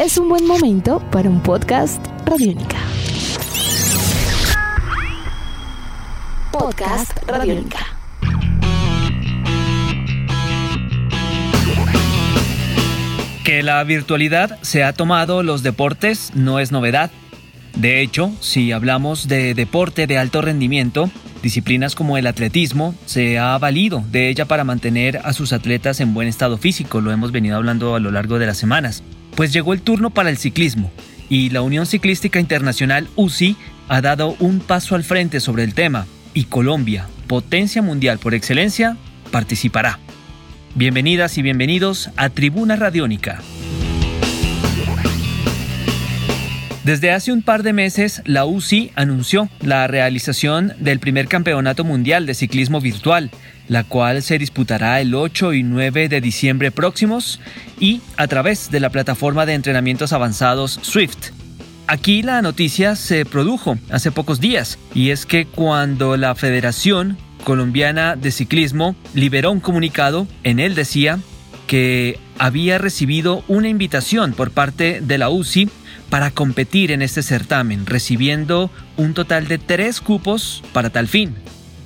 es un buen momento para un podcast Radiónica. Podcast Radiónica. Que la virtualidad se ha tomado los deportes no es novedad. De hecho, si hablamos de deporte de alto rendimiento, disciplinas como el atletismo se ha valido de ella para mantener a sus atletas en buen estado físico, lo hemos venido hablando a lo largo de las semanas. Pues llegó el turno para el ciclismo y la Unión Ciclística Internacional UCI ha dado un paso al frente sobre el tema y Colombia, potencia mundial por excelencia, participará. Bienvenidas y bienvenidos a Tribuna Radiónica. Desde hace un par de meses, la UCI anunció la realización del primer campeonato mundial de ciclismo virtual, la cual se disputará el 8 y 9 de diciembre próximos y a través de la plataforma de entrenamientos avanzados Swift. Aquí la noticia se produjo hace pocos días y es que cuando la Federación Colombiana de Ciclismo liberó un comunicado, en él decía que había recibido una invitación por parte de la UCI para competir en este certamen, recibiendo un total de tres cupos para tal fin.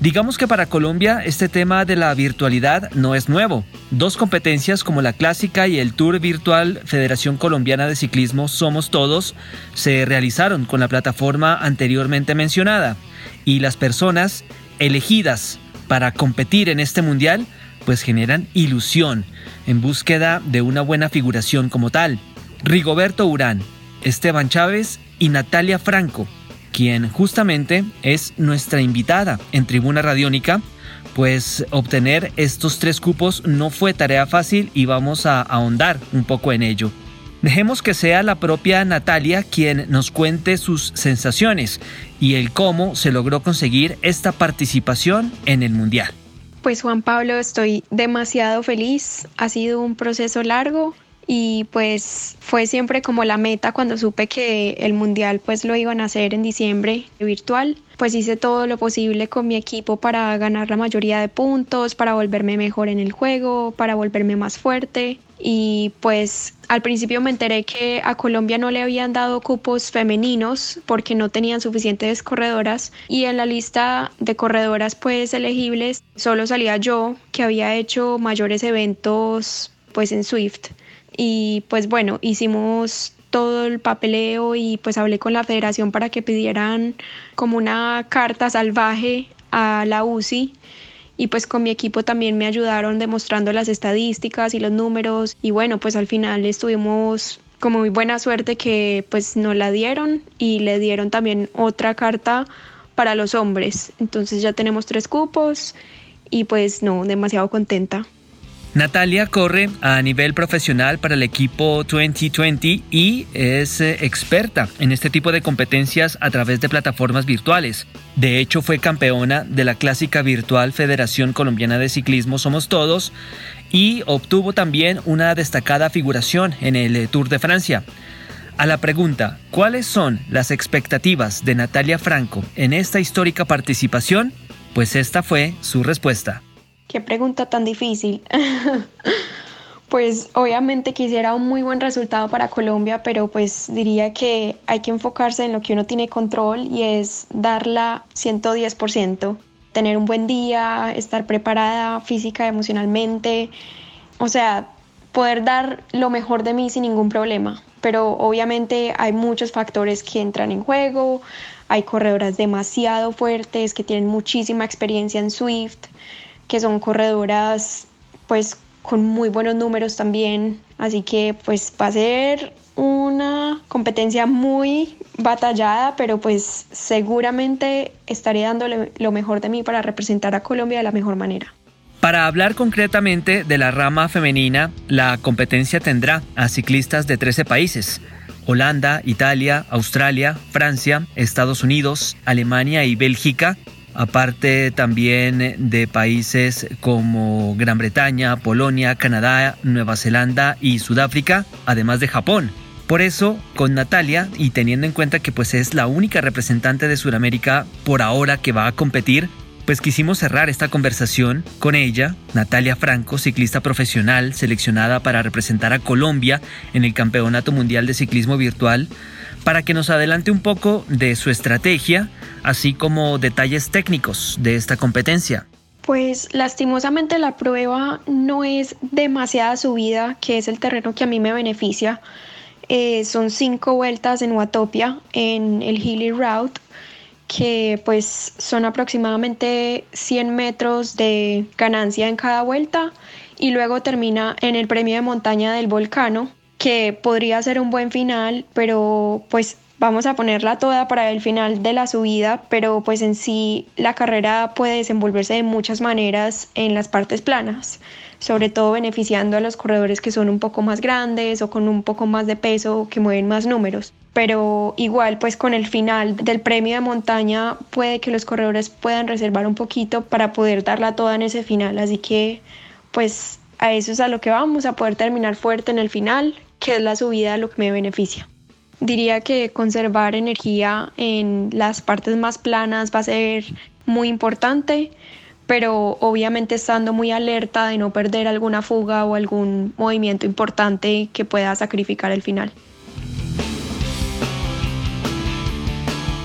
Digamos que para Colombia este tema de la virtualidad no es nuevo. Dos competencias como la clásica y el Tour Virtual Federación Colombiana de Ciclismo Somos Todos se realizaron con la plataforma anteriormente mencionada y las personas elegidas para competir en este mundial pues generan ilusión en búsqueda de una buena figuración como tal. Rigoberto Urán, Esteban Chávez y Natalia Franco, quien justamente es nuestra invitada en Tribuna Radiónica, pues obtener estos tres cupos no fue tarea fácil y vamos a ahondar un poco en ello. Dejemos que sea la propia Natalia quien nos cuente sus sensaciones y el cómo se logró conseguir esta participación en el Mundial. Pues Juan Pablo, estoy demasiado feliz. Ha sido un proceso largo, y pues fue siempre como la meta cuando supe que el mundial pues lo iban a hacer en diciembre virtual pues hice todo lo posible con mi equipo para ganar la mayoría de puntos, para volverme mejor en el juego, para volverme más fuerte. Y pues al principio me enteré que a Colombia no le habían dado cupos femeninos porque no tenían suficientes corredoras y en la lista de corredoras pues elegibles solo salía yo que había hecho mayores eventos pues en Swift. Y pues bueno, hicimos todo el papeleo y pues hablé con la federación para que pidieran como una carta salvaje a la UCI y pues con mi equipo también me ayudaron demostrando las estadísticas y los números. Y bueno pues al final estuvimos como muy buena suerte que pues nos la dieron y le dieron también otra carta para los hombres. Entonces ya tenemos tres cupos y pues no demasiado contenta Natalia corre a nivel profesional para el equipo 2020 y es eh, experta en este tipo de competencias a través de plataformas virtuales. De hecho, fue campeona de la clásica virtual Federación Colombiana de Ciclismo Somos Todos y obtuvo también una destacada figuración en el eh, Tour de Francia. A la pregunta, ¿cuáles son las expectativas de Natalia Franco en esta histórica participación? Pues esta fue su respuesta. Qué pregunta tan difícil. pues obviamente quisiera un muy buen resultado para Colombia, pero pues diría que hay que enfocarse en lo que uno tiene control y es darla 110%, tener un buen día, estar preparada física, emocionalmente, o sea, poder dar lo mejor de mí sin ningún problema. Pero obviamente hay muchos factores que entran en juego, hay corredoras demasiado fuertes que tienen muchísima experiencia en Swift, que son corredoras pues con muy buenos números también, así que pues va a ser una competencia muy batallada, pero pues seguramente estaré dándole lo mejor de mí para representar a Colombia de la mejor manera. Para hablar concretamente de la rama femenina, la competencia tendrá a ciclistas de 13 países. Holanda, Italia, Australia, Francia, Estados Unidos, Alemania y Bélgica, aparte también de países como Gran Bretaña, Polonia, Canadá, Nueva Zelanda y Sudáfrica, además de Japón. Por eso, con Natalia, y teniendo en cuenta que pues es la única representante de Sudamérica por ahora que va a competir, pues quisimos cerrar esta conversación con ella, Natalia Franco, ciclista profesional seleccionada para representar a Colombia en el Campeonato Mundial de Ciclismo Virtual, para que nos adelante un poco de su estrategia, así como detalles técnicos de esta competencia. Pues lastimosamente la prueba no es demasiada subida, que es el terreno que a mí me beneficia. Eh, son cinco vueltas en Watopia, en el Hilly Route, que pues son aproximadamente 100 metros de ganancia en cada vuelta y luego termina en el premio de montaña del volcano, que podría ser un buen final, pero pues vamos a ponerla toda para el final de la subida, pero pues en sí la carrera puede desenvolverse de muchas maneras en las partes planas, sobre todo beneficiando a los corredores que son un poco más grandes o con un poco más de peso que mueven más números. Pero igual pues con el final del premio de montaña puede que los corredores puedan reservar un poquito para poder darla toda en ese final, así que pues a eso es a lo que vamos, a poder terminar fuerte en el final, que es la subida lo que me beneficia. Diría que conservar energía en las partes más planas va a ser muy importante, pero obviamente estando muy alerta de no perder alguna fuga o algún movimiento importante que pueda sacrificar el final.